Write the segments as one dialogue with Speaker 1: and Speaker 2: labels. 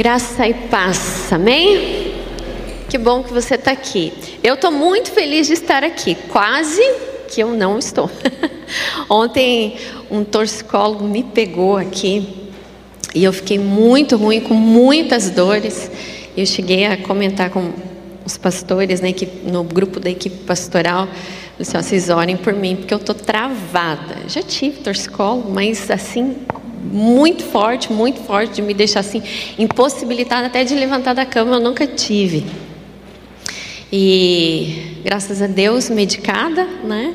Speaker 1: Graça e paz, amém? Que bom que você está aqui. Eu estou muito feliz de estar aqui, quase que eu não estou. Ontem um torcicólogo me pegou aqui e eu fiquei muito ruim, com muitas dores. Eu cheguei a comentar com os pastores né, no grupo da equipe pastoral. Assim, vocês orem por mim, porque eu estou travada. Já tive torcicólogo, mas assim, muito forte, muito forte, de me deixar assim, impossibilitada até de levantar da cama, eu nunca tive. E graças a Deus, medicada, né?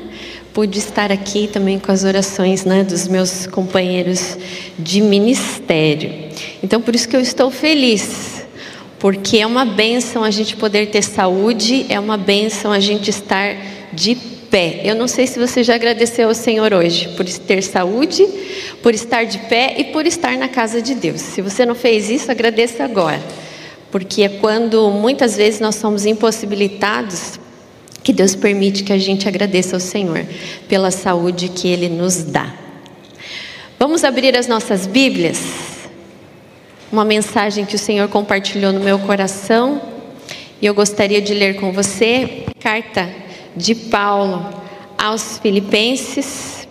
Speaker 1: Pude estar aqui também com as orações né, dos meus companheiros de ministério. Então, por isso que eu estou feliz, porque é uma benção a gente poder ter saúde, é uma benção a gente estar de pé. Eu não sei se você já agradeceu ao Senhor hoje por ter saúde, por estar de pé e por estar na casa de Deus. Se você não fez isso, agradeça agora. Porque é quando muitas vezes nós somos impossibilitados que Deus permite que a gente agradeça ao Senhor pela saúde que Ele nos dá. Vamos abrir as nossas Bíblias? Uma mensagem que o Senhor compartilhou no meu coração e eu gostaria de ler com você. Carta de Paulo aos Filipenses,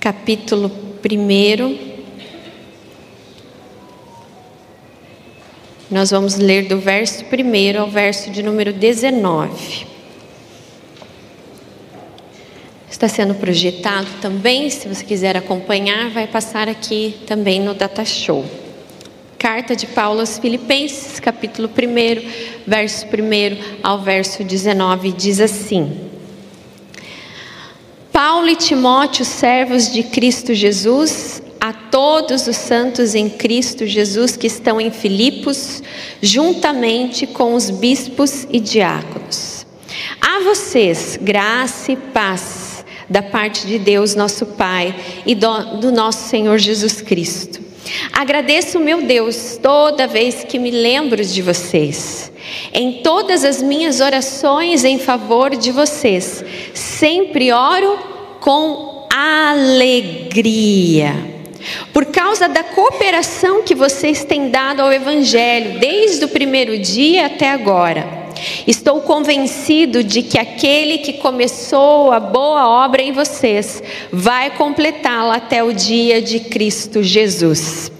Speaker 1: capítulo 1. Nós vamos ler do verso 1 ao verso de número 19. Está sendo projetado também, se você quiser acompanhar, vai passar aqui também no Data Show. Carta de Paulo aos Filipenses, capítulo 1, verso 1 ao verso 19, diz assim: Paulo e Timóteo, servos de Cristo Jesus, a todos os santos em Cristo Jesus que estão em Filipos, juntamente com os bispos e diáconos. A vocês, graça e paz da parte de Deus, nosso Pai, e do, do nosso Senhor Jesus Cristo. Agradeço, meu Deus, toda vez que me lembro de vocês. Em todas as minhas orações em favor de vocês, sempre oro com alegria. Por causa da cooperação que vocês têm dado ao Evangelho, desde o primeiro dia até agora. Estou convencido de que aquele que começou a boa obra em vocês vai completá-la até o dia de Cristo Jesus.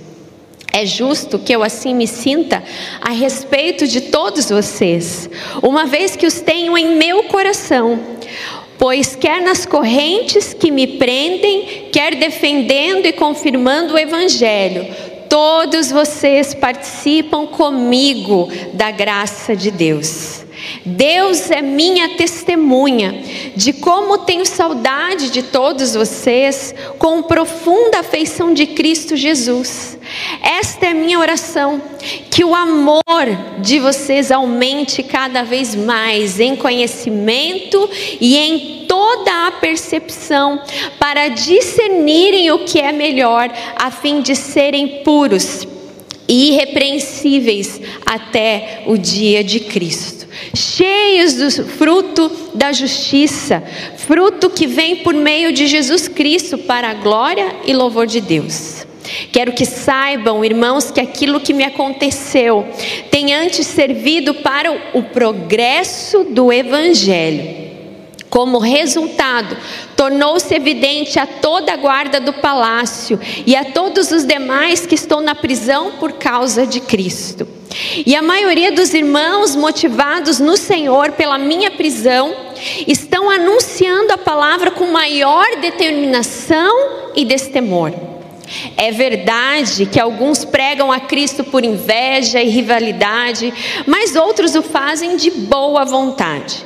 Speaker 1: É justo que eu assim me sinta a respeito de todos vocês, uma vez que os tenho em meu coração. Pois, quer nas correntes que me prendem, quer defendendo e confirmando o Evangelho, todos vocês participam comigo da graça de Deus. Deus é minha testemunha de como tenho saudade de todos vocês com profunda afeição de Cristo Jesus. Esta é minha oração, que o amor de vocês aumente cada vez mais em conhecimento e em toda a percepção, para discernirem o que é melhor, a fim de serem puros e irrepreensíveis até o dia de Cristo cheios do fruto da justiça, fruto que vem por meio de Jesus Cristo para a glória e louvor de Deus. Quero que saibam, irmãos, que aquilo que me aconteceu tem antes servido para o progresso do Evangelho como resultado, tornou-se evidente a toda a guarda do palácio e a todos os demais que estão na prisão por causa de Cristo. E a maioria dos irmãos, motivados no Senhor pela minha prisão, estão anunciando a palavra com maior determinação e destemor. É verdade que alguns pregam a Cristo por inveja e rivalidade, mas outros o fazem de boa vontade.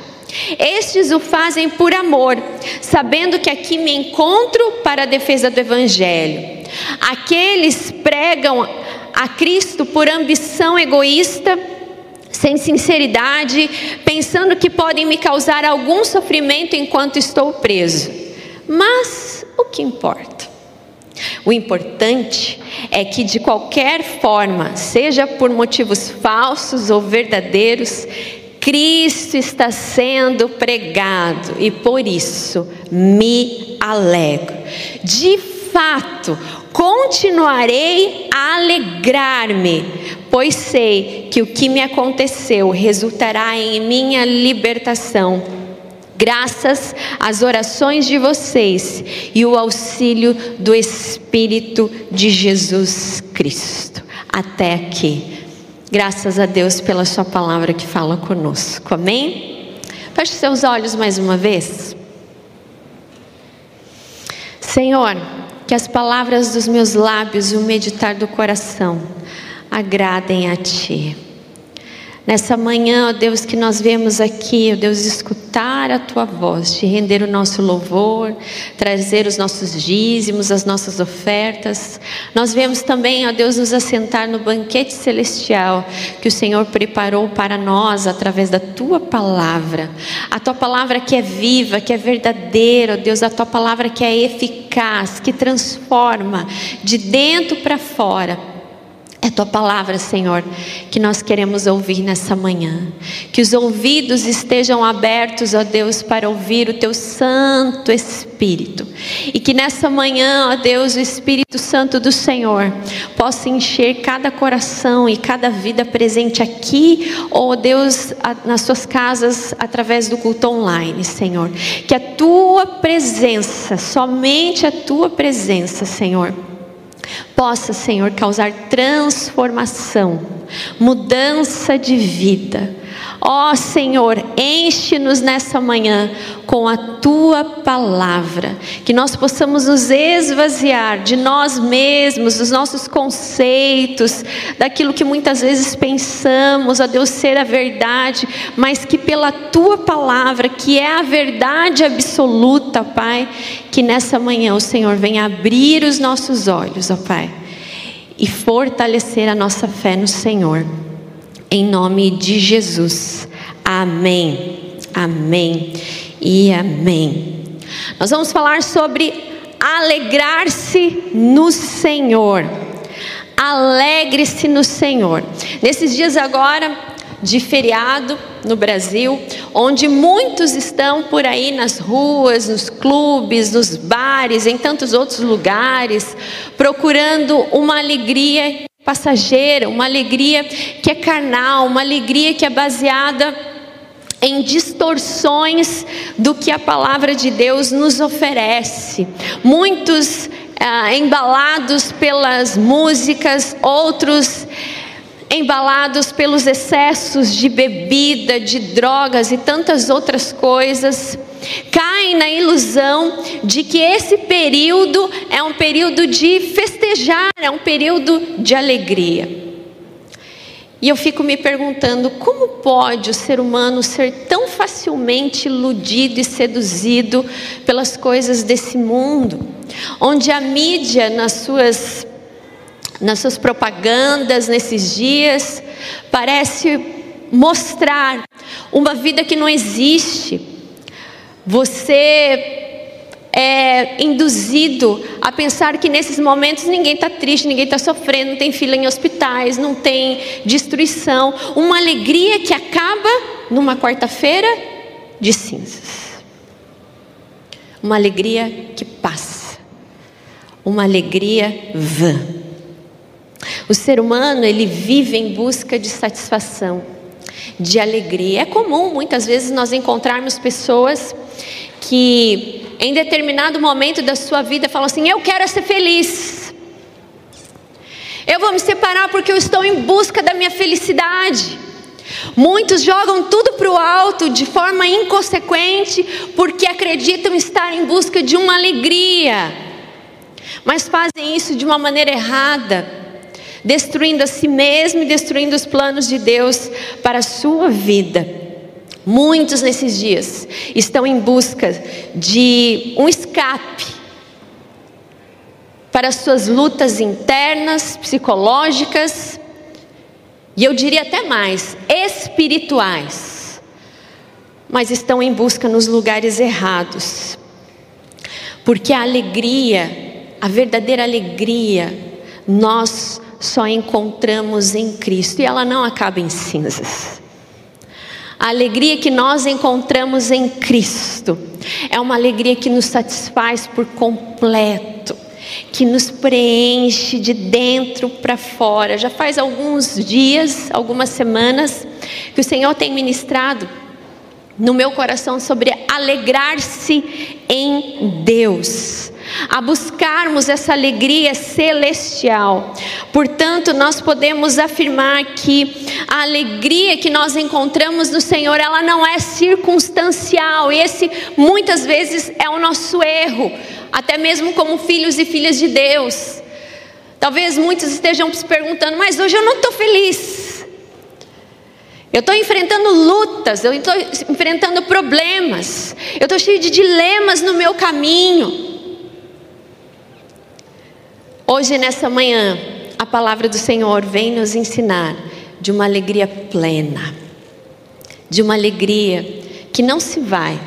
Speaker 1: Estes o fazem por amor, sabendo que aqui me encontro para a defesa do Evangelho. Aqueles pregam a Cristo por ambição egoísta, sem sinceridade, pensando que podem me causar algum sofrimento enquanto estou preso. Mas o que importa? O importante é que, de qualquer forma, seja por motivos falsos ou verdadeiros, Cristo está sendo pregado e por isso me alegro. De fato, Continuarei a alegrar-me, pois sei que o que me aconteceu resultará em minha libertação. Graças às orações de vocês e o auxílio do Espírito de Jesus Cristo. Até aqui. Graças a Deus pela Sua palavra que fala conosco. Amém? Feche seus olhos mais uma vez. Senhor, que as palavras dos meus lábios e o meditar do coração agradem a Ti. Nessa manhã, ó Deus, que nós vemos aqui, ó Deus, escutar a tua voz, te render o nosso louvor, trazer os nossos dízimos, as nossas ofertas. Nós vemos também, ó Deus, nos assentar no banquete celestial que o Senhor preparou para nós através da tua palavra. A tua palavra que é viva, que é verdadeira, ó Deus, a tua palavra que é eficaz, que transforma de dentro para fora é tua palavra, Senhor, que nós queremos ouvir nessa manhã. Que os ouvidos estejam abertos, ó Deus, para ouvir o teu Santo Espírito. E que nessa manhã, ó Deus, o Espírito Santo do Senhor possa encher cada coração e cada vida presente aqui, ó Deus, nas suas casas, através do culto online, Senhor. Que a tua presença, somente a tua presença, Senhor possa, Senhor, causar transformação, mudança de vida. Ó oh, Senhor, enche-nos nessa manhã com a tua palavra, que nós possamos nos esvaziar de nós mesmos, dos nossos conceitos, daquilo que muitas vezes pensamos, a Deus ser a verdade, mas que pela tua palavra, que é a verdade absoluta, Pai, que nessa manhã o Senhor venha abrir os nossos olhos, ó Pai, e fortalecer a nossa fé no Senhor. Em nome de Jesus. Amém. Amém e amém. Nós vamos falar sobre alegrar-se no Senhor. Alegre-se no Senhor. Nesses dias agora, de feriado no Brasil, onde muitos estão por aí nas ruas, nos clubes, nos bares, em tantos outros lugares, procurando uma alegria passageira, uma alegria que é carnal, uma alegria que é baseada em distorções do que a palavra de Deus nos oferece. Muitos ah, embalados pelas músicas, outros embalados pelos excessos de bebida, de drogas e tantas outras coisas, caem na ilusão de que esse período é um período de festejar, é um período de alegria. E eu fico me perguntando como pode o ser humano ser tão facilmente iludido e seduzido pelas coisas desse mundo, onde a mídia, nas suas nas suas propagandas nesses dias, parece mostrar uma vida que não existe. Você é induzido a pensar que nesses momentos ninguém está triste, ninguém está sofrendo, não tem fila em hospitais, não tem destruição. Uma alegria que acaba numa quarta-feira de cinzas. Uma alegria que passa. Uma alegria vã. O ser humano, ele vive em busca de satisfação, de alegria. É comum muitas vezes nós encontrarmos pessoas que em determinado momento da sua vida falam assim: "Eu quero ser feliz". Eu vou me separar porque eu estou em busca da minha felicidade. Muitos jogam tudo para o alto de forma inconsequente porque acreditam estar em busca de uma alegria, mas fazem isso de uma maneira errada destruindo a si mesmo e destruindo os planos de Deus para a sua vida. Muitos nesses dias estão em busca de um escape para suas lutas internas, psicológicas, e eu diria até mais, espirituais, mas estão em busca nos lugares errados, porque a alegria, a verdadeira alegria, nós só encontramos em Cristo e ela não acaba em cinzas. A alegria que nós encontramos em Cristo é uma alegria que nos satisfaz por completo. que nos preenche de dentro para fora. Já faz alguns dias, algumas semanas, que o Senhor tem ministrado no meu coração sobre alegrar-se em Deus, a buscarmos essa alegria celestial. Portanto, nós podemos afirmar que a alegria que nós encontramos no Senhor, ela não é circunstancial. Esse muitas vezes é o nosso erro, até mesmo como filhos e filhas de Deus. Talvez muitos estejam se perguntando, mas hoje eu não estou feliz. Eu estou enfrentando lutas, eu estou enfrentando problemas, eu estou cheio de dilemas no meu caminho. Hoje, nessa manhã, a palavra do Senhor vem nos ensinar de uma alegria plena, de uma alegria que não se vai,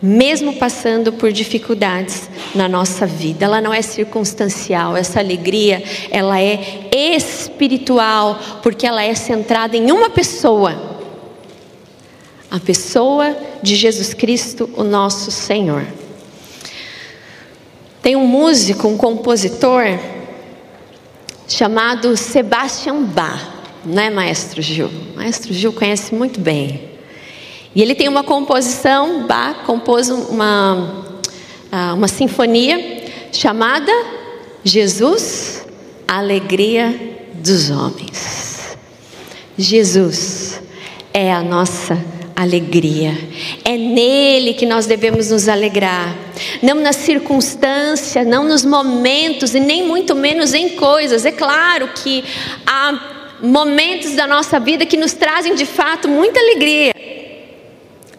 Speaker 1: mesmo passando por dificuldades na nossa vida. Ela não é circunstancial, essa alegria, ela é espiritual, porque ela é centrada em uma pessoa. A pessoa de Jesus Cristo, o nosso Senhor. Tem um músico, um compositor chamado Sebastian Bach, não é, Maestro Gil? Maestro Gil conhece muito bem. E ele tem uma composição, Bach compôs uma, ah, uma sinfonia chamada Jesus, a alegria dos homens. Jesus é a nossa alegria. É nele que nós devemos nos alegrar. Não na circunstância, não nos momentos e nem muito menos em coisas. É claro que há momentos da nossa vida que nos trazem de fato muita alegria.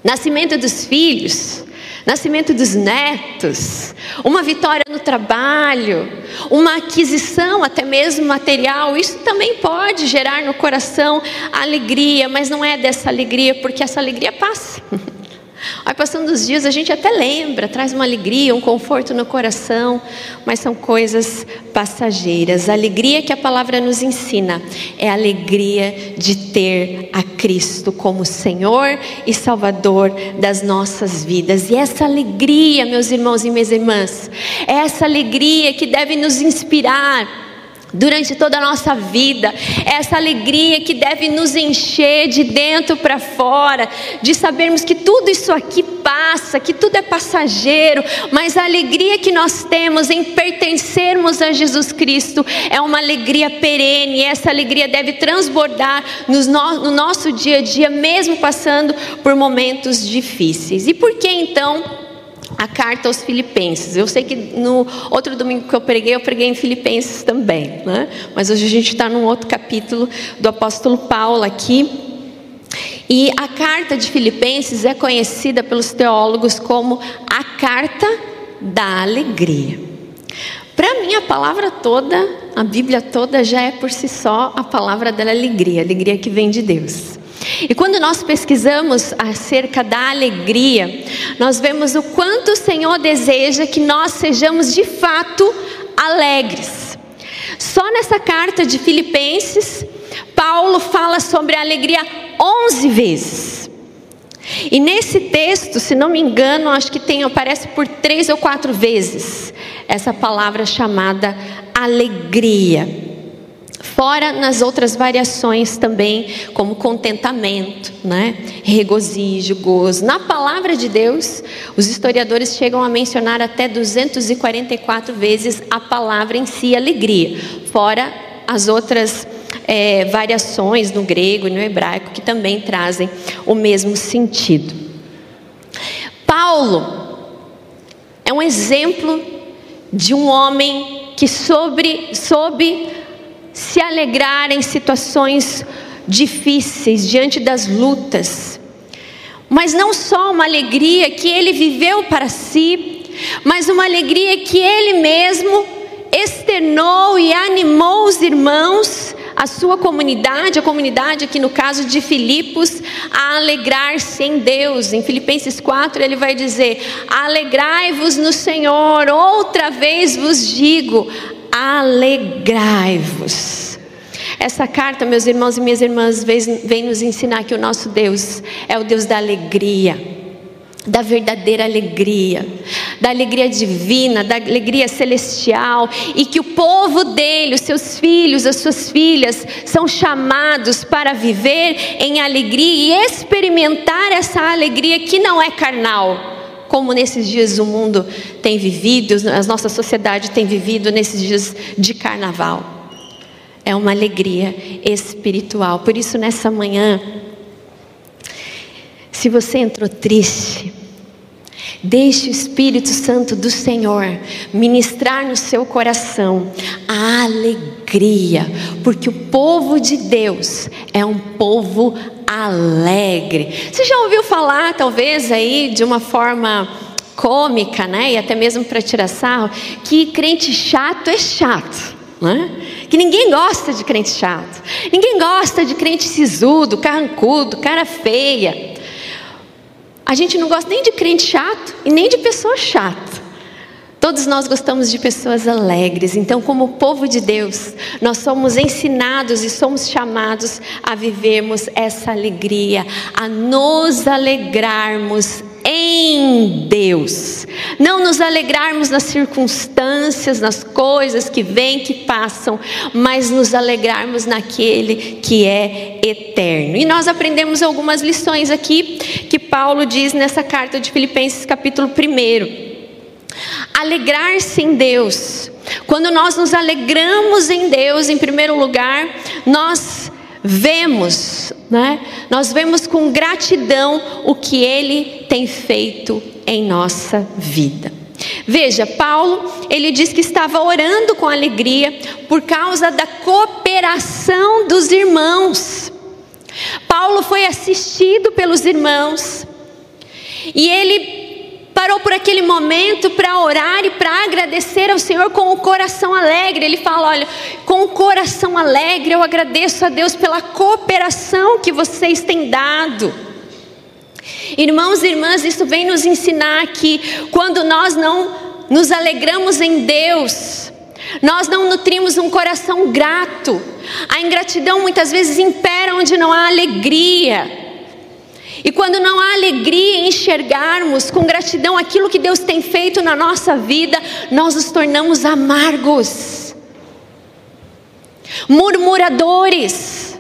Speaker 1: Nascimento dos filhos, nascimento dos netos, uma vitória no trabalho, uma aquisição até mesmo material, isso também pode gerar no coração alegria, mas não é dessa alegria, porque essa alegria passa. Aí passando os dias a gente até lembra, traz uma alegria, um conforto no coração, mas são coisas passageiras. A alegria que a palavra nos ensina é a alegria de ter a Cristo como Senhor e Salvador das nossas vidas. E essa alegria, meus irmãos e minhas irmãs, é essa alegria que deve nos inspirar durante toda a nossa vida, essa alegria que deve nos encher de dentro para fora, de sabermos que tudo isso aqui passa, que tudo é passageiro, mas a alegria que nós temos em pertencermos a Jesus Cristo é uma alegria perene, e essa alegria deve transbordar no nosso dia a dia, mesmo passando por momentos difíceis. E por que então? A carta aos Filipenses. Eu sei que no outro domingo que eu preguei, eu preguei em Filipenses também, né? mas hoje a gente está num outro capítulo do apóstolo Paulo aqui. E a carta de Filipenses é conhecida pelos teólogos como a carta da alegria. Para mim, a palavra toda, a Bíblia toda, já é por si só a palavra da alegria, alegria que vem de Deus. E quando nós pesquisamos acerca da alegria, nós vemos o quanto o Senhor deseja que nós sejamos de fato alegres. Só nessa carta de Filipenses, Paulo fala sobre a alegria 11 vezes. E nesse texto, se não me engano, acho que tem, aparece por três ou quatro vezes essa palavra chamada alegria. Fora nas outras variações também, como contentamento, né? regozijo, gozo. Na palavra de Deus, os historiadores chegam a mencionar até 244 vezes a palavra em si, alegria. Fora as outras é, variações no grego e no hebraico que também trazem o mesmo sentido. Paulo é um exemplo de um homem que sobre, soube se alegrar em situações difíceis, diante das lutas. Mas não só uma alegria que ele viveu para si, mas uma alegria que ele mesmo externou e animou os irmãos, a sua comunidade, a comunidade aqui no caso de Filipos, a alegrar-se em Deus. Em Filipenses 4 ele vai dizer: Alegrai-vos no Senhor, outra vez vos digo, alegrai-vos. Essa carta, meus irmãos e minhas irmãs, vem nos ensinar que o nosso Deus é o Deus da alegria. da verdadeira alegria, da alegria divina, da alegria celestial, e que o povo dele, os seus filhos, as suas filhas, são chamados para viver em alegria e experimentar essa alegria que não é carnal, como nesses dias o mundo tem vivido, a nossa sociedade tem vivido nesses dias de carnaval. É uma alegria espiritual. Por isso, nessa manhã, se você entrou triste, deixe o Espírito Santo do Senhor ministrar no seu coração a alegria, porque o povo de Deus é um povo alegre. Você já ouviu falar, talvez, aí, de uma forma cômica, né? E até mesmo para tirar sarro, que crente chato é chato, né? Que ninguém gosta de crente chato, ninguém gosta de crente sisudo, carrancudo, cara feia. A gente não gosta nem de crente chato e nem de pessoa chata. Todos nós gostamos de pessoas alegres. Então, como povo de Deus, nós somos ensinados e somos chamados a vivermos essa alegria, a nos alegrarmos em Deus. Não nos alegrarmos nas circunstâncias, nas coisas que vêm, que passam, mas nos alegrarmos naquele que é eterno. E nós aprendemos algumas lições aqui que Paulo diz nessa carta de Filipenses, capítulo 1. Alegrar-se em Deus. Quando nós nos alegramos em Deus, em primeiro lugar, nós vemos, né? Nós vemos com gratidão o que ele tem feito em nossa vida. Veja, Paulo, ele diz que estava orando com alegria por causa da cooperação dos irmãos. Paulo foi assistido pelos irmãos e ele parou por aquele momento para orar e para agradecer ao Senhor com o coração alegre. Ele fala: Olha, com o coração alegre eu agradeço a Deus pela cooperação que vocês têm dado. Irmãos e irmãs, isso vem nos ensinar que quando nós não nos alegramos em Deus, nós não nutrimos um coração grato. A ingratidão muitas vezes impera onde não há alegria. E quando não há alegria em enxergarmos com gratidão aquilo que Deus tem feito na nossa vida, nós nos tornamos amargos, murmuradores.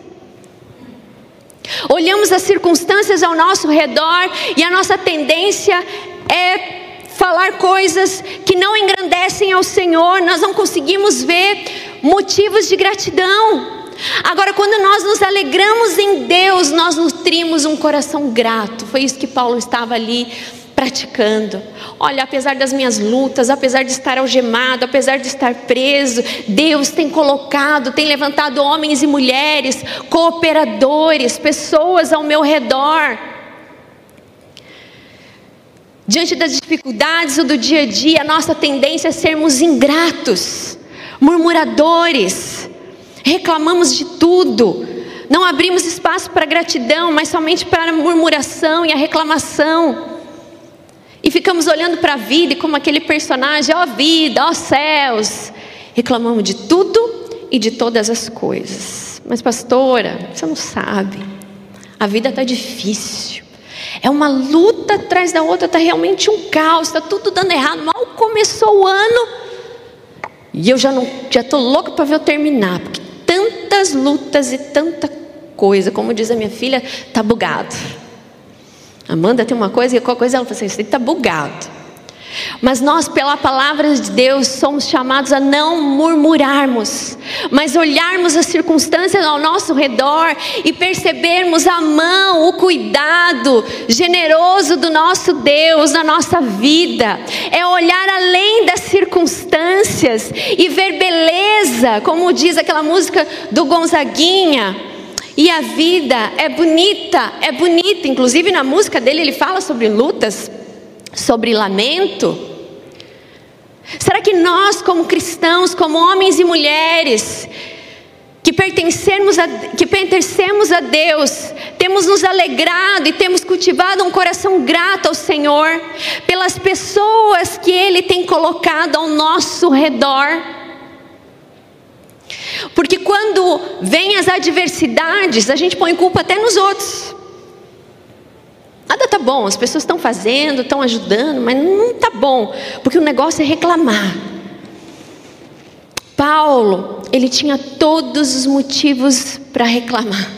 Speaker 1: Olhamos as circunstâncias ao nosso redor e a nossa tendência é falar coisas que não engrandecem ao Senhor, nós não conseguimos ver motivos de gratidão. Agora, quando nós nos alegramos em Deus, nós nutrimos um coração grato. Foi isso que Paulo estava ali praticando. Olha, apesar das minhas lutas, apesar de estar algemado, apesar de estar preso, Deus tem colocado, tem levantado homens e mulheres, cooperadores, pessoas ao meu redor. Diante das dificuldades do dia a dia, a nossa tendência é sermos ingratos, murmuradores, reclamamos de tudo, não abrimos espaço para gratidão, mas somente para a murmuração e a reclamação. E ficamos olhando para a vida e como aquele personagem, ó oh, vida, ó oh, céus, reclamamos de tudo e de todas as coisas. Mas pastora, você não sabe, a vida está difícil. É uma luta atrás da outra, está realmente um caos, está tudo dando errado. Mal começou o ano e eu já não, já estou louca para ver eu terminar, porque tantas lutas e tanta coisa. Como diz a minha filha, tá bugado. Amanda tem uma coisa e qualquer coisa ela fala assim, está bugado. Mas nós, pela palavra de Deus, somos chamados a não murmurarmos, mas olharmos as circunstâncias ao nosso redor e percebermos a mão, o cuidado generoso do nosso Deus na nossa vida. É olhar além das circunstâncias e ver beleza, como diz aquela música do Gonzaguinha. E a vida é bonita, é bonita. Inclusive na música dele ele fala sobre lutas, sobre lamento. Será que nós, como cristãos, como homens e mulheres, que pertencemos a, que pertencemos a Deus, temos nos alegrado e temos cultivado um coração grato ao Senhor pelas pessoas que Ele tem colocado ao nosso redor? Porque quando vêm as adversidades, a gente põe culpa até nos outros. Nada tá bom, as pessoas estão fazendo, estão ajudando, mas não tá bom, porque o negócio é reclamar. Paulo, ele tinha todos os motivos para reclamar.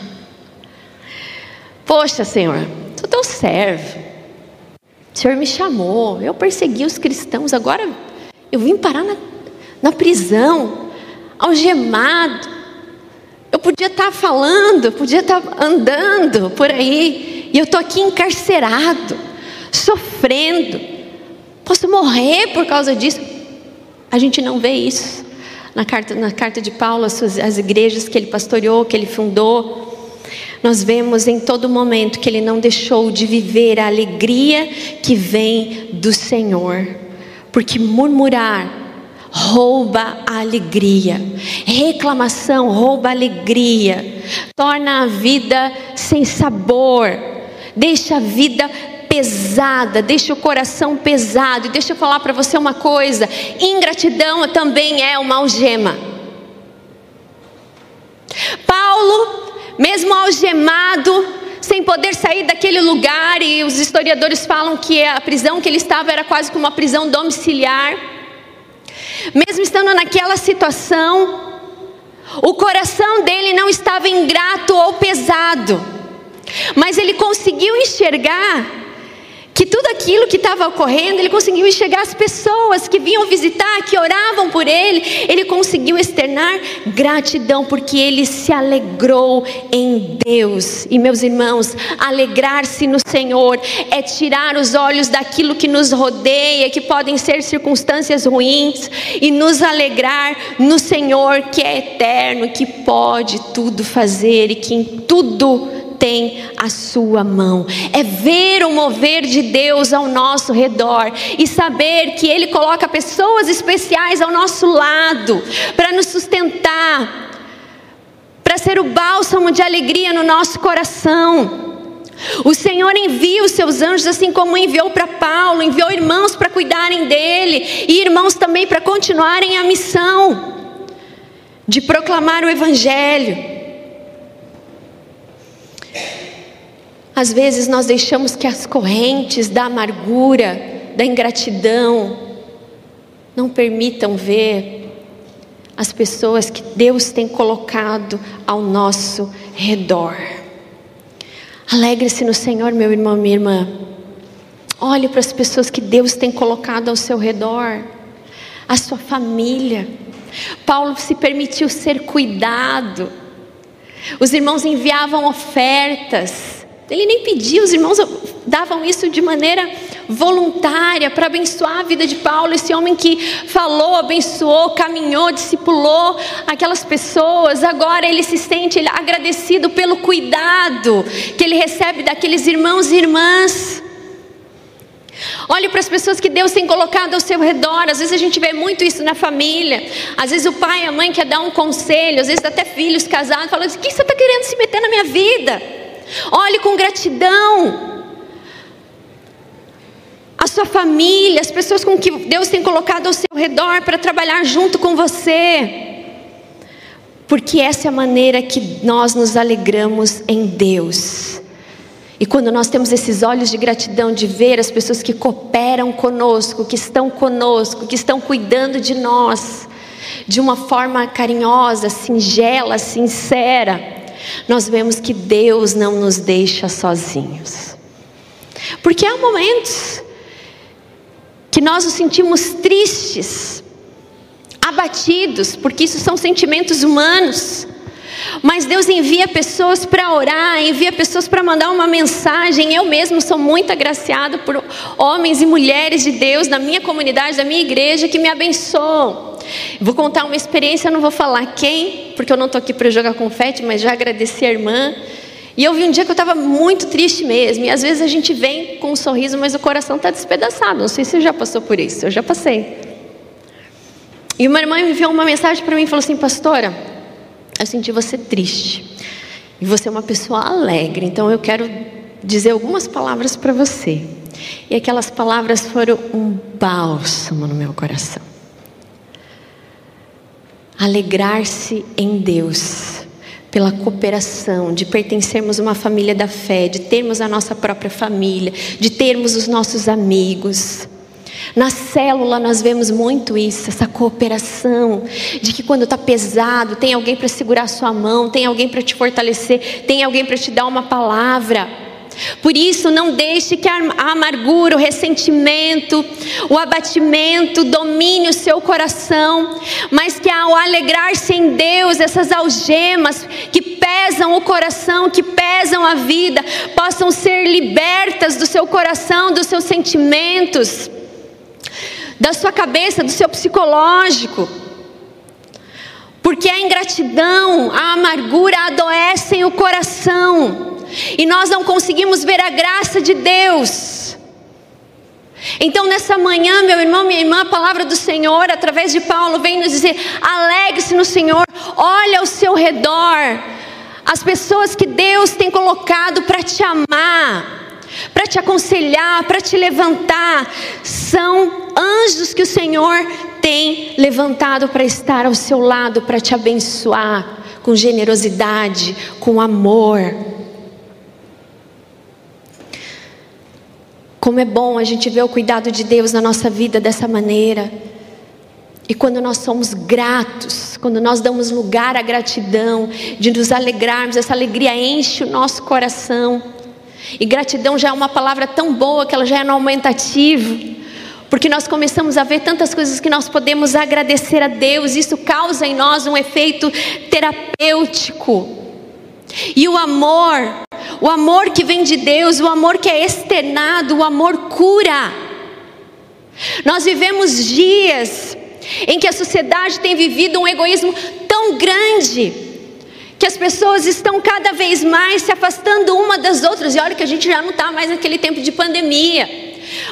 Speaker 1: Poxa, Senhor, sou teu servo. O Senhor me chamou, eu persegui os cristãos, agora eu vim parar na, na prisão, algemado. Eu podia estar falando, podia estar andando por aí, e eu estou aqui encarcerado, sofrendo. Posso morrer por causa disso. A gente não vê isso na carta, na carta de Paulo, as, as igrejas que ele pastoreou, que ele fundou. Nós vemos em todo momento que ele não deixou de viver a alegria que vem do Senhor, porque murmurar rouba a alegria. Reclamação rouba a alegria, torna a vida sem sabor, deixa a vida pesada, deixa o coração pesado. E deixa eu falar para você uma coisa: ingratidão também é uma algema. Paulo, mesmo algemado, sem poder sair daquele lugar, e os historiadores falam que a prisão que ele estava era quase como uma prisão domiciliar. Mesmo estando naquela situação, o coração dele não estava ingrato ou pesado, mas ele conseguiu enxergar que tudo aquilo que estava ocorrendo, ele conseguiu enxergar as pessoas que vinham visitar, que oravam por ele, ele conseguiu externar gratidão, porque ele se alegrou em Deus. E meus irmãos, alegrar-se no Senhor é tirar os olhos daquilo que nos rodeia, que podem ser circunstâncias ruins, e nos alegrar no Senhor que é eterno, que pode tudo fazer e que em tudo tem a sua mão. É ver o mover de Deus ao nosso redor e saber que Ele coloca pessoas especiais ao nosso lado para nos sustentar, para ser o bálsamo de alegria no nosso coração. O Senhor envia os seus anjos, assim como enviou para Paulo, enviou irmãos para cuidarem dele, e irmãos também para continuarem a missão de proclamar o Evangelho. Às vezes nós deixamos que as correntes da amargura, da ingratidão, não permitam ver as pessoas que Deus tem colocado ao nosso redor. Alegre-se no Senhor, meu irmão, minha irmã. Olhe para as pessoas que Deus tem colocado ao seu redor, a sua família. Paulo se permitiu ser cuidado. Os irmãos enviavam ofertas. Ele nem pediu, os irmãos davam isso de maneira voluntária para abençoar a vida de Paulo, esse homem que falou, abençoou, caminhou, discipulou aquelas pessoas. Agora ele se sente agradecido pelo cuidado que ele recebe daqueles irmãos e irmãs. Olhe para as pessoas que Deus tem colocado ao seu redor. Às vezes a gente vê muito isso na família. Às vezes o pai e a mãe quer dar um conselho. Às vezes até filhos casados falam assim: "O que você está querendo se meter na minha vida?" Olhe com gratidão a sua família, as pessoas com que Deus tem colocado ao seu redor para trabalhar junto com você. Porque essa é a maneira que nós nos alegramos em Deus. E quando nós temos esses olhos de gratidão de ver as pessoas que cooperam conosco, que estão conosco, que estão cuidando de nós, de uma forma carinhosa, singela, sincera, nós vemos que Deus não nos deixa sozinhos. Porque há momentos que nós nos sentimos tristes, abatidos, porque isso são sentimentos humanos. Mas Deus envia pessoas para orar, envia pessoas para mandar uma mensagem. Eu mesmo sou muito agraciado por homens e mulheres de Deus da minha comunidade, da minha igreja, que me abençoam. Vou contar uma experiência, não vou falar quem, porque eu não estou aqui para jogar confete, mas já agradeci a irmã. E eu vi um dia que eu estava muito triste mesmo. E às vezes a gente vem com um sorriso, mas o coração está despedaçado. Não sei se você já passou por isso, eu já passei. E uma irmã enviou uma mensagem para mim e falou assim: Pastora, eu senti você triste. E você é uma pessoa alegre, então eu quero dizer algumas palavras para você. E aquelas palavras foram um bálsamo no meu coração. Alegrar-se em Deus pela cooperação, de pertencermos a uma família da fé, de termos a nossa própria família, de termos os nossos amigos. Na célula nós vemos muito isso, essa cooperação, de que quando está pesado, tem alguém para segurar sua mão, tem alguém para te fortalecer, tem alguém para te dar uma palavra. Por isso, não deixe que a amargura, o ressentimento, o abatimento domine o seu coração, mas que ao alegrar-se em Deus, essas algemas que pesam o coração, que pesam a vida, possam ser libertas do seu coração, dos seus sentimentos da sua cabeça, do seu psicológico. Porque a ingratidão, a amargura adoecem o coração, e nós não conseguimos ver a graça de Deus. Então, nessa manhã, meu irmão, minha irmã, a palavra do Senhor, através de Paulo, vem nos dizer: alegre-se no Senhor, olha ao seu redor, as pessoas que Deus tem colocado para te amar para te aconselhar, para te levantar, são anjos que o Senhor tem levantado para estar ao seu lado, para te abençoar com generosidade, com amor. Como é bom a gente ver o cuidado de Deus na nossa vida dessa maneira. E quando nós somos gratos, quando nós damos lugar à gratidão, de nos alegrarmos, essa alegria enche o nosso coração. E gratidão já é uma palavra tão boa que ela já é no aumentativo. Porque nós começamos a ver tantas coisas que nós podemos agradecer a Deus, isso causa em nós um efeito terapêutico. E o amor, o amor que vem de Deus, o amor que é externado, o amor cura. Nós vivemos dias em que a sociedade tem vivido um egoísmo tão grande que as pessoas estão cada vez mais se afastando uma das outras, e olha que a gente já não está mais naquele tempo de pandemia,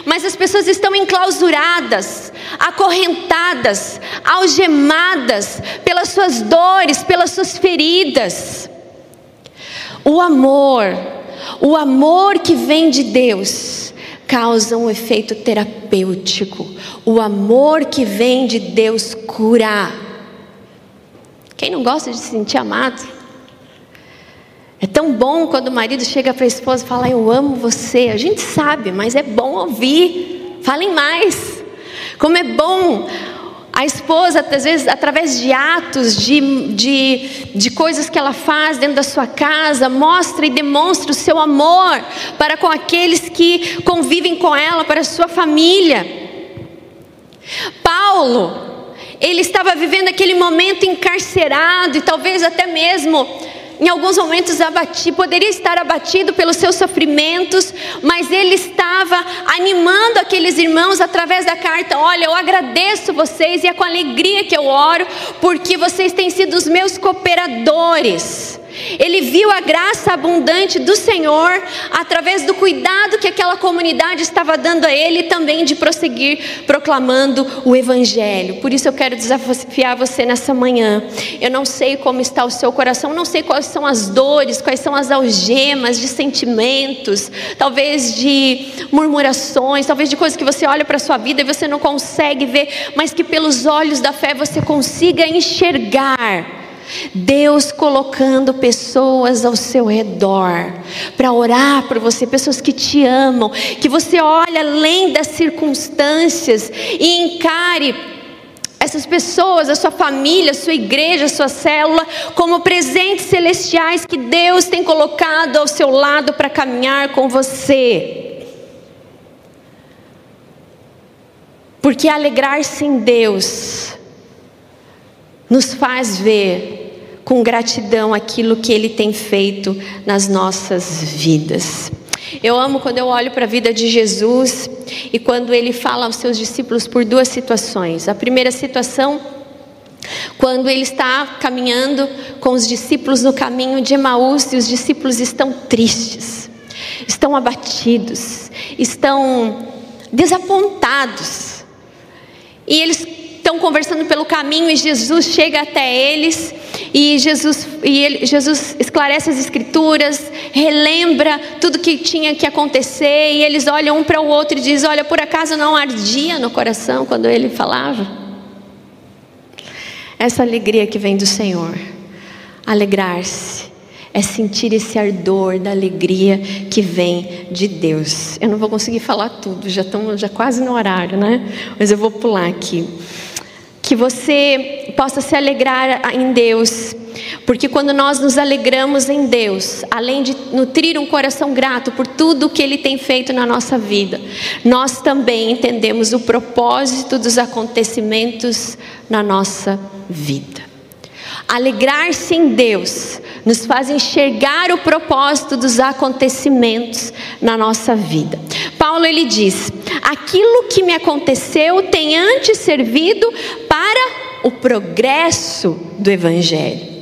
Speaker 1: mas as pessoas estão enclausuradas, acorrentadas, algemadas pelas suas dores, pelas suas feridas. O amor, o amor que vem de Deus, causa um efeito terapêutico. O amor que vem de Deus cura. Quem não gosta de se sentir amado? É tão bom quando o marido chega para a esposa e fala: Eu amo você. A gente sabe, mas é bom ouvir. Falem mais. Como é bom a esposa, às vezes, através de atos, de, de, de coisas que ela faz dentro da sua casa, mostra e demonstra o seu amor para com aqueles que convivem com ela, para a sua família. Paulo, ele estava vivendo aquele momento encarcerado e talvez até mesmo em alguns momentos abatido, poderia estar abatido pelos seus sofrimentos, mas ele estava animando aqueles irmãos através da carta: Olha, eu agradeço vocês e é com alegria que eu oro, porque vocês têm sido os meus cooperadores. Ele viu a graça abundante do Senhor através do cuidado que aquela comunidade estava dando a ele também de prosseguir proclamando o Evangelho. Por isso eu quero desafiar você nessa manhã. Eu não sei como está o seu coração, não sei quais são as dores, quais são as algemas de sentimentos, talvez de murmurações, talvez de coisas que você olha para a sua vida e você não consegue ver, mas que pelos olhos da fé você consiga enxergar Deus colocando pessoas ao seu redor para orar por você, pessoas que te amam, que você olha além das circunstâncias e encare essas pessoas, a sua família, a sua igreja, a sua célula, como presentes celestiais que Deus tem colocado ao seu lado para caminhar com você. Porque alegrar-se em Deus nos faz ver com gratidão aquilo que Ele tem feito nas nossas vidas. Eu amo quando eu olho para a vida de Jesus e quando ele fala aos seus discípulos por duas situações. A primeira situação, quando ele está caminhando com os discípulos no caminho de Emaús e os discípulos estão tristes, estão abatidos, estão desapontados. E eles estão conversando pelo caminho e Jesus chega até eles e Jesus, e ele, Jesus esclarece as escrituras, relembra tudo que tinha que acontecer e eles olham um para o outro e dizem: Olha, por acaso não ardia no coração quando ele falava? Essa alegria que vem do Senhor, Alegrar-se é sentir esse ardor da alegria que vem de Deus. Eu não vou conseguir falar tudo, já estamos já quase no horário, né? Mas eu vou pular aqui. Que você possa se alegrar em Deus, porque quando nós nos alegramos em Deus, além de nutrir um coração grato por tudo que Ele tem feito na nossa vida, nós também entendemos o propósito dos acontecimentos na nossa vida. Alegrar-se em Deus nos faz enxergar o propósito dos acontecimentos na nossa vida. Paulo ele diz: "Aquilo que me aconteceu tem antes servido para o progresso do evangelho".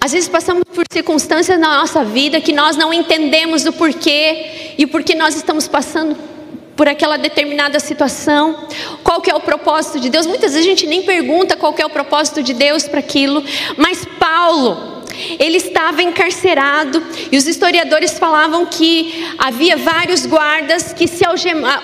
Speaker 1: Às vezes passamos por circunstâncias na nossa vida que nós não entendemos o porquê e por que nós estamos passando por aquela determinada situação, qual que é o propósito de Deus. Muitas vezes a gente nem pergunta qual que é o propósito de Deus para aquilo, mas Paulo, ele estava encarcerado e os historiadores falavam que havia vários guardas que se algema,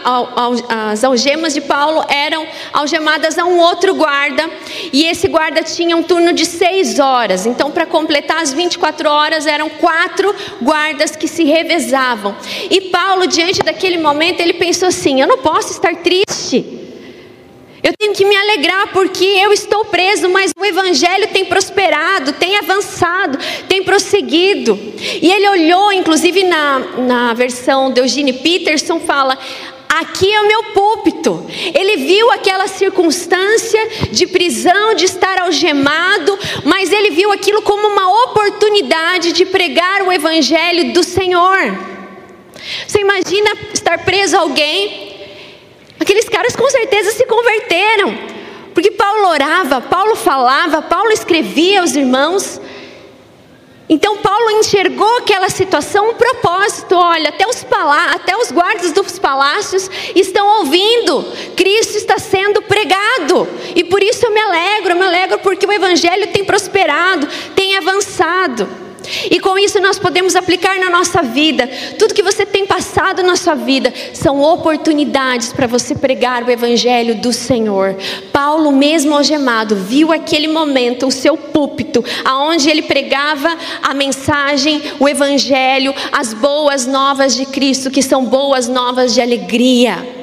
Speaker 1: as algemas de Paulo eram algemadas a um outro guarda e esse guarda tinha um turno de seis horas. Então, para completar as 24 horas, eram quatro guardas que se revezavam. E Paulo, diante daquele momento, ele pensou assim: eu não posso estar triste. Eu tenho que me alegrar porque eu estou preso, mas o Evangelho tem prosperado, tem avançado, tem prosseguido. E ele olhou, inclusive na, na versão de Eugene Peterson, fala: aqui é o meu púlpito. Ele viu aquela circunstância de prisão, de estar algemado, mas ele viu aquilo como uma oportunidade de pregar o Evangelho do Senhor. Você imagina estar preso alguém Aqueles caras com certeza se converteram, porque Paulo orava, Paulo falava, Paulo escrevia aos irmãos. Então Paulo enxergou aquela situação, um propósito. Olha, até os, até os guardas dos palácios estão ouvindo. Cristo está sendo pregado. E por isso eu me alegro, eu me alegro porque o Evangelho tem prosperado, tem avançado. E com isso nós podemos aplicar na nossa vida. Tudo que você tem passado na sua vida são oportunidades para você pregar o evangelho do Senhor. Paulo, mesmo algemado, viu aquele momento, o seu púlpito, aonde ele pregava a mensagem, o evangelho, as boas novas de Cristo, que são boas novas de alegria.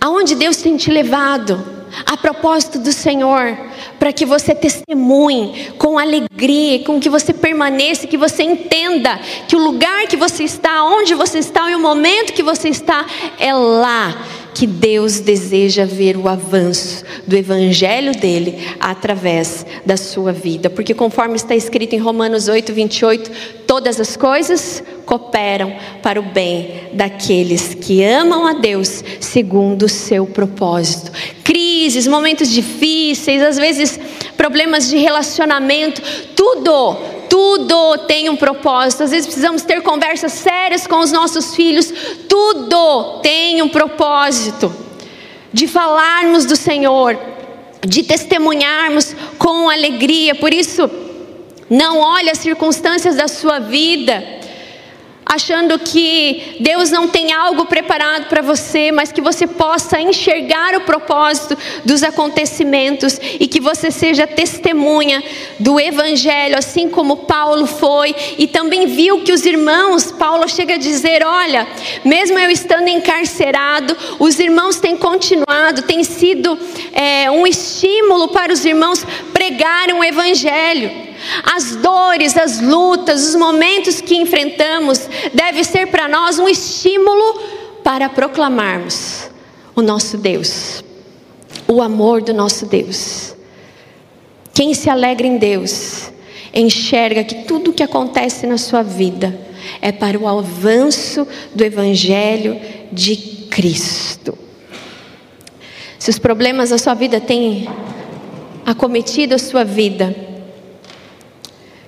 Speaker 1: Aonde Deus tem te levado? A propósito do Senhor, para que você testemunhe com alegria, com que você permaneça, que você entenda que o lugar que você está, onde você está e o momento que você está é lá que Deus deseja ver o avanço do evangelho dele através da sua vida, porque conforme está escrito em Romanos 8, 28, todas as coisas cooperam para o bem daqueles que amam a Deus segundo o seu propósito. Crises, momentos difíceis, às vezes problemas de relacionamento, tudo tudo tem um propósito. Às vezes precisamos ter conversas sérias com os nossos filhos. Tudo tem um propósito. De falarmos do Senhor, de testemunharmos com alegria. Por isso, não olhe as circunstâncias da sua vida achando que Deus não tem algo preparado para você, mas que você possa enxergar o propósito dos acontecimentos e que você seja testemunha do Evangelho, assim como Paulo foi e também viu que os irmãos, Paulo chega a dizer: olha, mesmo eu estando encarcerado, os irmãos têm continuado, tem sido é, um estímulo para os irmãos pregarem o Evangelho. As dores, as lutas, os momentos que enfrentamos deve ser para nós um estímulo para proclamarmos o nosso Deus, o amor do nosso Deus. Quem se alegra em Deus enxerga que tudo o que acontece na sua vida é para o avanço do Evangelho de Cristo. Se os problemas da sua vida têm acometido a sua vida,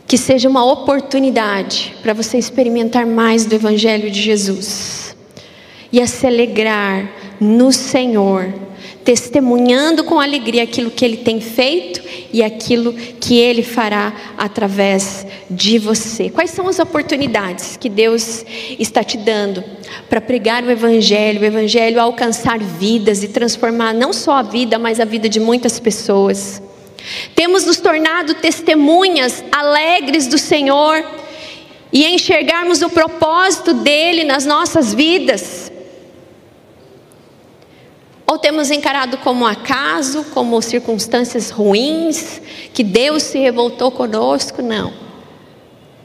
Speaker 1: que seja uma oportunidade para você experimentar mais do Evangelho de Jesus e a se alegrar no Senhor, testemunhando com alegria aquilo que Ele tem feito e aquilo que Ele fará através de você. Quais são as oportunidades que Deus está te dando para pregar o Evangelho, o Evangelho alcançar vidas e transformar não só a vida, mas a vida de muitas pessoas? Temos nos tornado testemunhas alegres do Senhor e enxergarmos o propósito dele nas nossas vidas. Ou temos encarado como acaso, como circunstâncias ruins, que Deus se revoltou conosco? Não.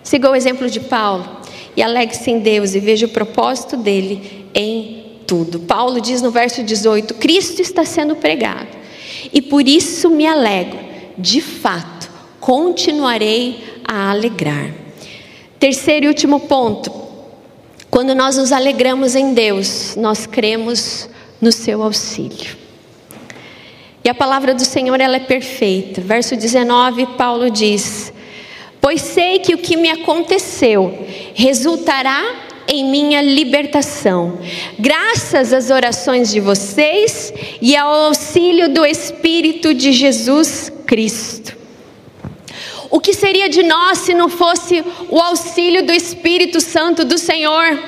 Speaker 1: Siga o exemplo de Paulo e alegre-se em Deus e veja o propósito dele em tudo. Paulo diz no verso 18: Cristo está sendo pregado e por isso me alegro, de fato, continuarei a alegrar. Terceiro e último ponto: quando nós nos alegramos em Deus, nós cremos no seu auxílio. E a palavra do Senhor ela é perfeita. Verso 19, Paulo diz: Pois sei que o que me aconteceu resultará em minha libertação, graças às orações de vocês e ao auxílio do Espírito de Jesus Cristo. O que seria de nós se não fosse o auxílio do Espírito Santo do Senhor?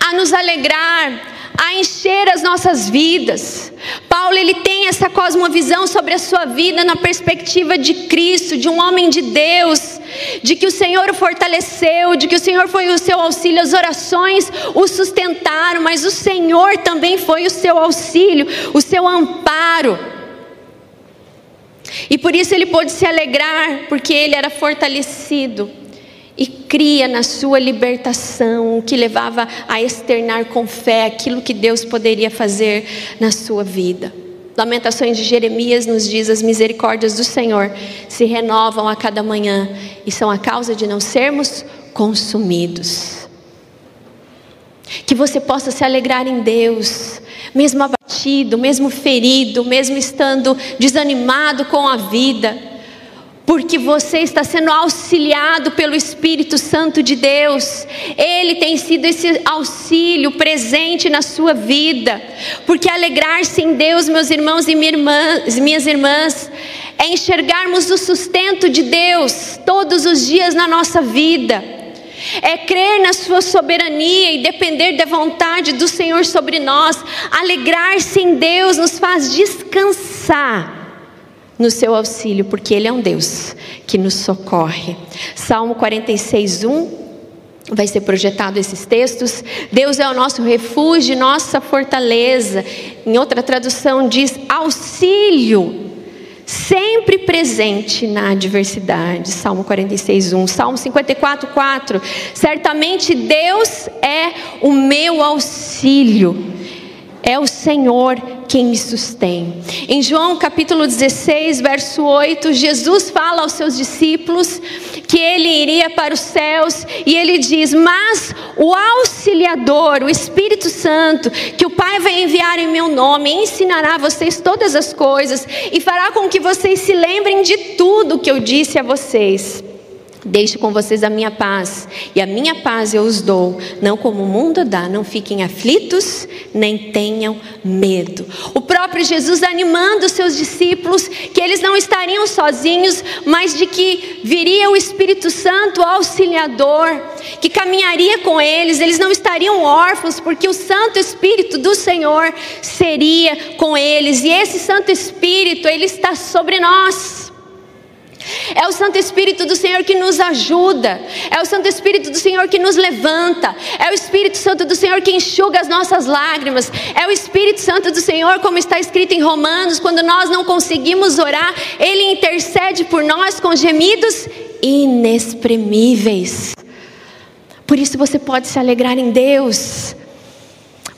Speaker 1: A nos alegrar, a encher as nossas vidas. Paulo ele tem essa cosmovisão sobre a sua vida na perspectiva de Cristo, de um homem de Deus, de que o Senhor o fortaleceu, de que o Senhor foi o seu auxílio, as orações o sustentaram, mas o Senhor também foi o seu auxílio, o seu amparo. E por isso ele pôde se alegrar, porque ele era fortalecido e cria na sua libertação, o que levava a externar com fé aquilo que Deus poderia fazer na sua vida. Lamentações de Jeremias nos diz: as misericórdias do Senhor se renovam a cada manhã e são a causa de não sermos consumidos. Que você possa se alegrar em Deus, mesmo abatido, mesmo ferido, mesmo estando desanimado com a vida porque você está sendo auxiliado pelo Espírito Santo de Deus. Ele tem sido esse auxílio presente na sua vida. Porque alegrar-se em Deus, meus irmãos e minhas irmãs, é enxergarmos o sustento de Deus todos os dias na nossa vida. É crer na Sua soberania e depender da vontade do Senhor sobre nós. Alegrar-se em Deus nos faz descansar no seu auxílio, porque Ele é um Deus que nos socorre. Salmo 46, 1 vai ser projetado esses textos. Deus é o nosso refúgio, nossa fortaleza. Em outra tradução diz auxílio, sempre presente na adversidade. Salmo 46, 1. Salmo 54, 4. Certamente Deus é o meu auxílio. É o Senhor quem me sustém. Em João capítulo 16, verso 8, Jesus fala aos seus discípulos que ele iria para os céus e ele diz: Mas o auxiliador, o Espírito Santo, que o Pai vai enviar em meu nome, ensinará a vocês todas as coisas e fará com que vocês se lembrem de tudo que eu disse a vocês. Deixo com vocês a minha paz, e a minha paz eu os dou, não como o mundo dá. Não fiquem aflitos, nem tenham medo. O próprio Jesus animando os seus discípulos que eles não estariam sozinhos, mas de que viria o Espírito Santo, auxiliador, que caminharia com eles, eles não estariam órfãos, porque o Santo Espírito do Senhor seria com eles, e esse Santo Espírito, ele está sobre nós. É o Santo Espírito do Senhor que nos ajuda. É o Santo Espírito do Senhor que nos levanta. É o Espírito Santo do Senhor que enxuga as nossas lágrimas. É o Espírito Santo do Senhor, como está escrito em Romanos, quando nós não conseguimos orar, ele intercede por nós com gemidos inexprimíveis. Por isso você pode se alegrar em Deus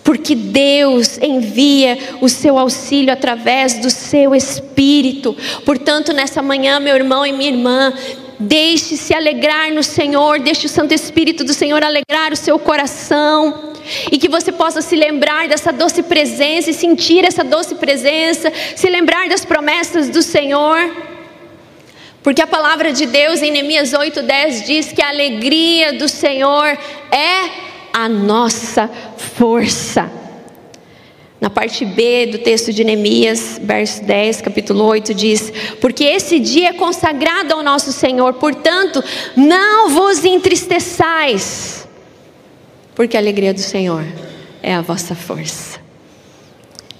Speaker 1: porque Deus envia o seu auxílio através do seu Espírito. Portanto, nessa manhã, meu irmão e minha irmã, deixe-se alegrar no Senhor, deixe o Santo Espírito do Senhor alegrar o seu coração. E que você possa se lembrar dessa doce presença e sentir essa doce presença, se lembrar das promessas do Senhor. Porque a palavra de Deus em Neemias 8:10 diz que a alegria do Senhor é a nossa força. Na parte B do texto de Neemias, verso 10, capítulo 8, diz: Porque esse dia é consagrado ao nosso Senhor, portanto, não vos entristeçais, porque a alegria do Senhor é a vossa força.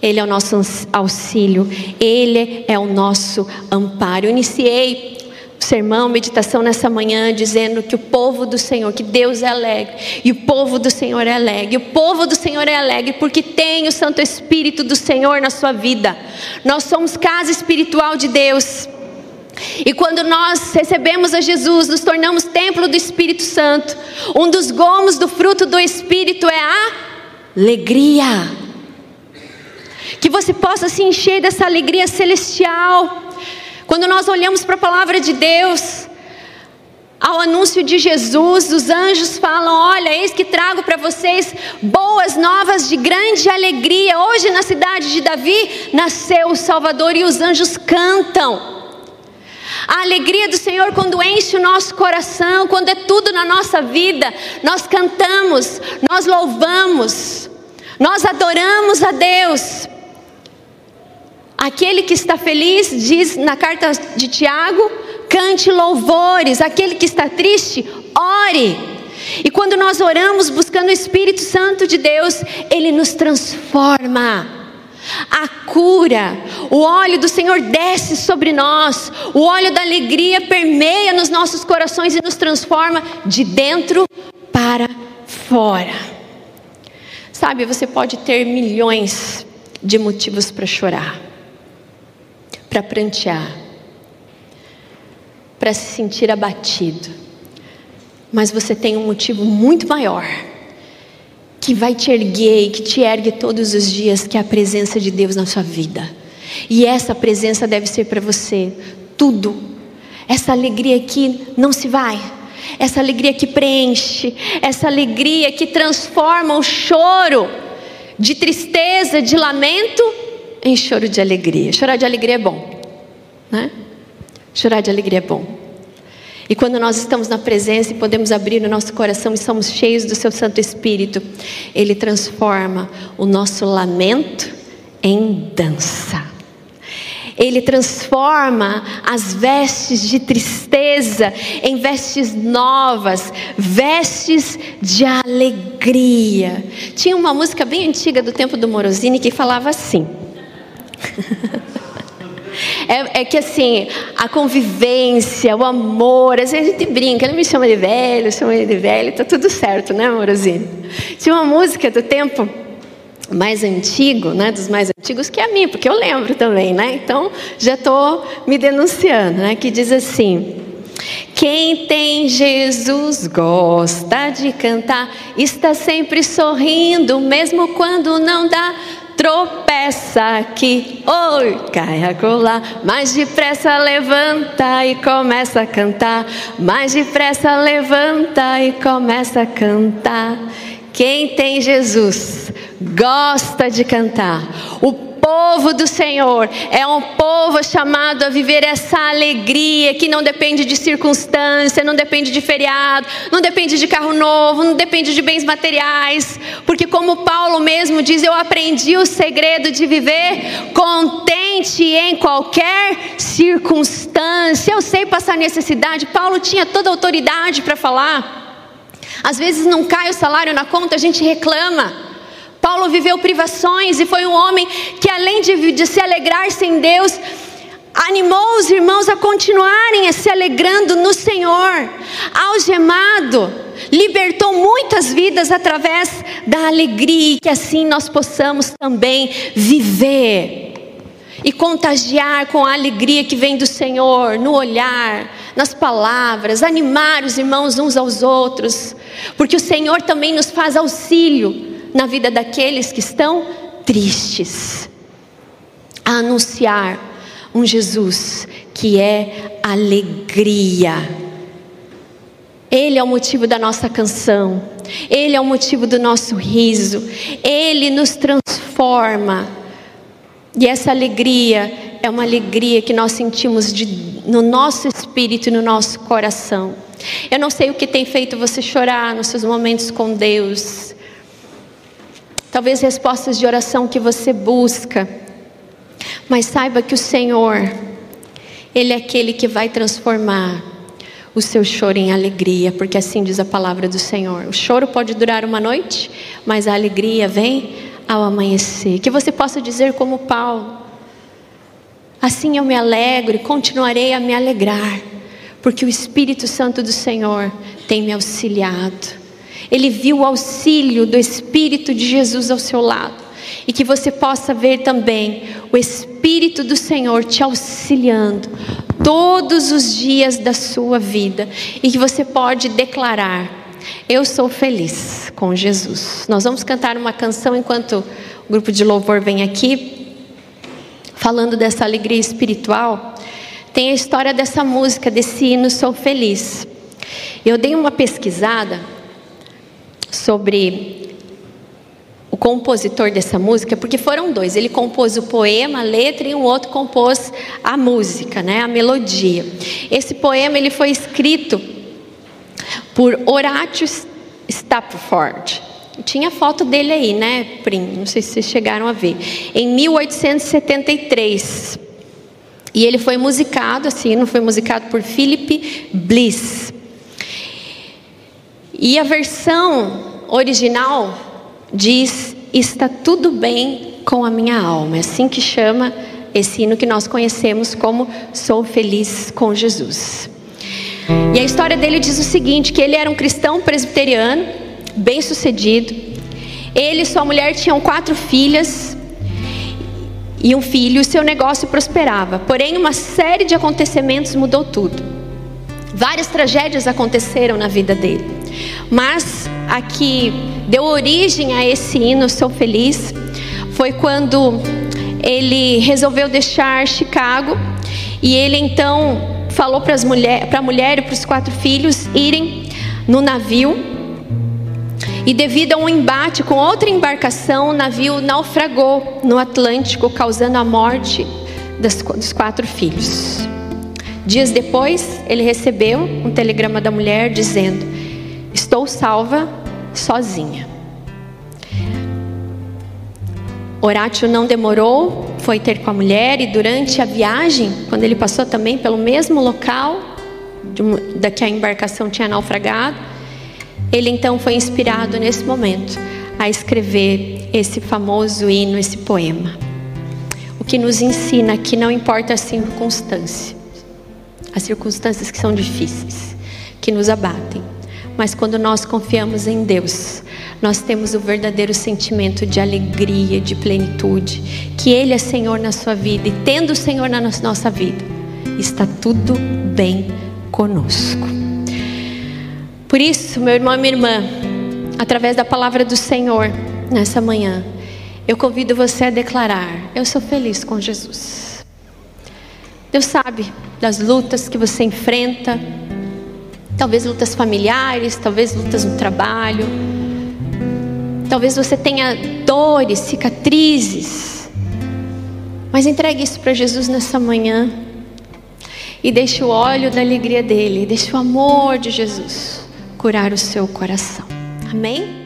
Speaker 1: Ele é o nosso auxílio, Ele é o nosso amparo. Eu iniciei sermão, meditação nessa manhã, dizendo que o povo do Senhor, que Deus é alegre, e o povo do Senhor é alegre, o povo do Senhor é alegre porque tem o Santo Espírito do Senhor na sua vida. Nós somos casa espiritual de Deus. E quando nós recebemos a Jesus, nos tornamos templo do Espírito Santo. Um dos gomos do fruto do Espírito é a alegria. Que você possa se encher dessa alegria celestial. Quando nós olhamos para a palavra de Deus, ao anúncio de Jesus, os anjos falam: Olha, eis que trago para vocês boas novas de grande alegria. Hoje, na cidade de Davi, nasceu o Salvador e os anjos cantam. A alegria do Senhor, quando enche o nosso coração, quando é tudo na nossa vida, nós cantamos, nós louvamos, nós adoramos a Deus. Aquele que está feliz, diz na carta de Tiago, cante louvores. Aquele que está triste, ore. E quando nós oramos buscando o Espírito Santo de Deus, ele nos transforma a cura, o óleo do Senhor desce sobre nós, o óleo da alegria permeia nos nossos corações e nos transforma de dentro para fora. Sabe, você pode ter milhões de motivos para chorar, para prantear, para se sentir abatido, mas você tem um motivo muito maior que vai te erguer e que te ergue todos os dias, que é a presença de Deus na sua vida. E essa presença deve ser para você tudo. Essa alegria que não se vai, essa alegria que preenche, essa alegria que transforma o choro de tristeza, de lamento, em choro de alegria. Chorar de alegria é bom, né? Chorar de alegria é bom. E quando nós estamos na presença e podemos abrir o nosso coração e somos cheios do seu Santo Espírito, ele transforma o nosso lamento em dança. Ele transforma as vestes de tristeza em vestes novas, vestes de alegria. Tinha uma música bem antiga do tempo do Morosini que falava assim. É, é, que assim, a convivência, o amor, às vezes a gente brinca, ele me chama de velho, chama ele de velho, tá tudo certo, né, amorzinho? Tinha uma música do tempo mais antigo, né, dos mais antigos, que é a minha, porque eu lembro também, né? Então já estou me denunciando, né? Que diz assim: quem tem Jesus gosta de cantar, está sempre sorrindo, mesmo quando não dá tropeça aqui, oi, cai acolá, mais depressa levanta e começa a cantar, mais depressa levanta e começa a cantar. Quem tem Jesus gosta de cantar. O povo do Senhor é um povo chamado a viver essa alegria que não depende de circunstância, não depende de feriado, não depende de carro novo, não depende de bens materiais, porque como Paulo mesmo diz, eu aprendi o segredo de viver contente em qualquer circunstância. Eu sei passar necessidade. Paulo tinha toda a autoridade para falar. Às vezes não cai o salário na conta, a gente reclama. Paulo viveu privações e foi um homem que, além de, de se alegrar-se em Deus, animou os irmãos a continuarem a se alegrando no Senhor. Algemado, libertou muitas vidas através da alegria, e que assim nós possamos também viver e contagiar com a alegria que vem do Senhor, no olhar, nas palavras, animar os irmãos uns aos outros, porque o Senhor também nos faz auxílio na vida daqueles que estão tristes. A anunciar um Jesus que é alegria. Ele é o motivo da nossa canção, Ele é o motivo do nosso riso, Ele nos transforma. E essa alegria é uma alegria que nós sentimos de, no nosso espírito e no nosso coração. Eu não sei o que tem feito você chorar nos seus momentos com Deus talvez respostas de oração que você busca, mas saiba que o Senhor, Ele é aquele que vai transformar o seu choro em alegria, porque assim diz a palavra do Senhor. O choro pode durar uma noite, mas a alegria vem ao amanhecer. Que você possa dizer, como Paulo: Assim eu me alegro e continuarei a me alegrar, porque o Espírito Santo do Senhor tem me auxiliado. Ele viu o auxílio do Espírito de Jesus ao seu lado. E que você possa ver também o Espírito do Senhor te auxiliando todos os dias da sua vida. E que você pode declarar: Eu sou feliz com Jesus. Nós vamos cantar uma canção enquanto o grupo de louvor vem aqui, falando dessa alegria espiritual. Tem a história dessa música, desse hino Sou Feliz. Eu dei uma pesquisada sobre o compositor dessa música, porque foram dois. Ele compôs o poema, a letra, e um outro compôs a música, né, a melodia. Esse poema ele foi escrito por Horatio Stapford. Tinha foto dele aí, né, Prim? Não sei se vocês chegaram a ver. Em 1873. E ele foi musicado, assim, não foi musicado por Philip Bliss. E a versão original diz: Está tudo bem com a minha alma. É assim que chama esse hino que nós conhecemos como Sou Feliz com Jesus. E a história dele diz o seguinte: que ele era um cristão presbiteriano, bem sucedido. Ele e sua mulher tinham quatro filhas e um filho, e seu negócio prosperava. Porém, uma série de acontecimentos mudou tudo. Várias tragédias aconteceram na vida dele. Mas a que deu origem a esse hino Sou Feliz foi quando ele resolveu deixar Chicago e ele então falou para mulher, a mulher e para os quatro filhos irem no navio. E devido a um embate com outra embarcação, o navio naufragou no Atlântico, causando a morte das, dos quatro filhos. Dias depois, ele recebeu um telegrama da mulher dizendo: Estou salva sozinha. Horácio não demorou, foi ter com a mulher e durante a viagem, quando ele passou também pelo mesmo local da que a embarcação tinha naufragado, ele então foi inspirado nesse momento a escrever esse famoso hino, esse poema. O que nos ensina que não importa a circunstância, as circunstâncias que são difíceis, que nos abatem, mas quando nós confiamos em Deus, nós temos o verdadeiro sentimento de alegria, de plenitude, que Ele é Senhor na sua vida e tendo o Senhor na nossa vida, está tudo bem conosco. Por isso, meu irmão e minha irmã, através da palavra do Senhor nessa manhã, eu convido você a declarar: Eu sou feliz com Jesus. Deus sabe das lutas que você enfrenta, Talvez lutas familiares, talvez lutas no trabalho. Talvez você tenha dores, cicatrizes. Mas entregue isso para Jesus nessa manhã. E deixe o óleo da alegria dele, deixe o amor de Jesus curar o seu coração. Amém?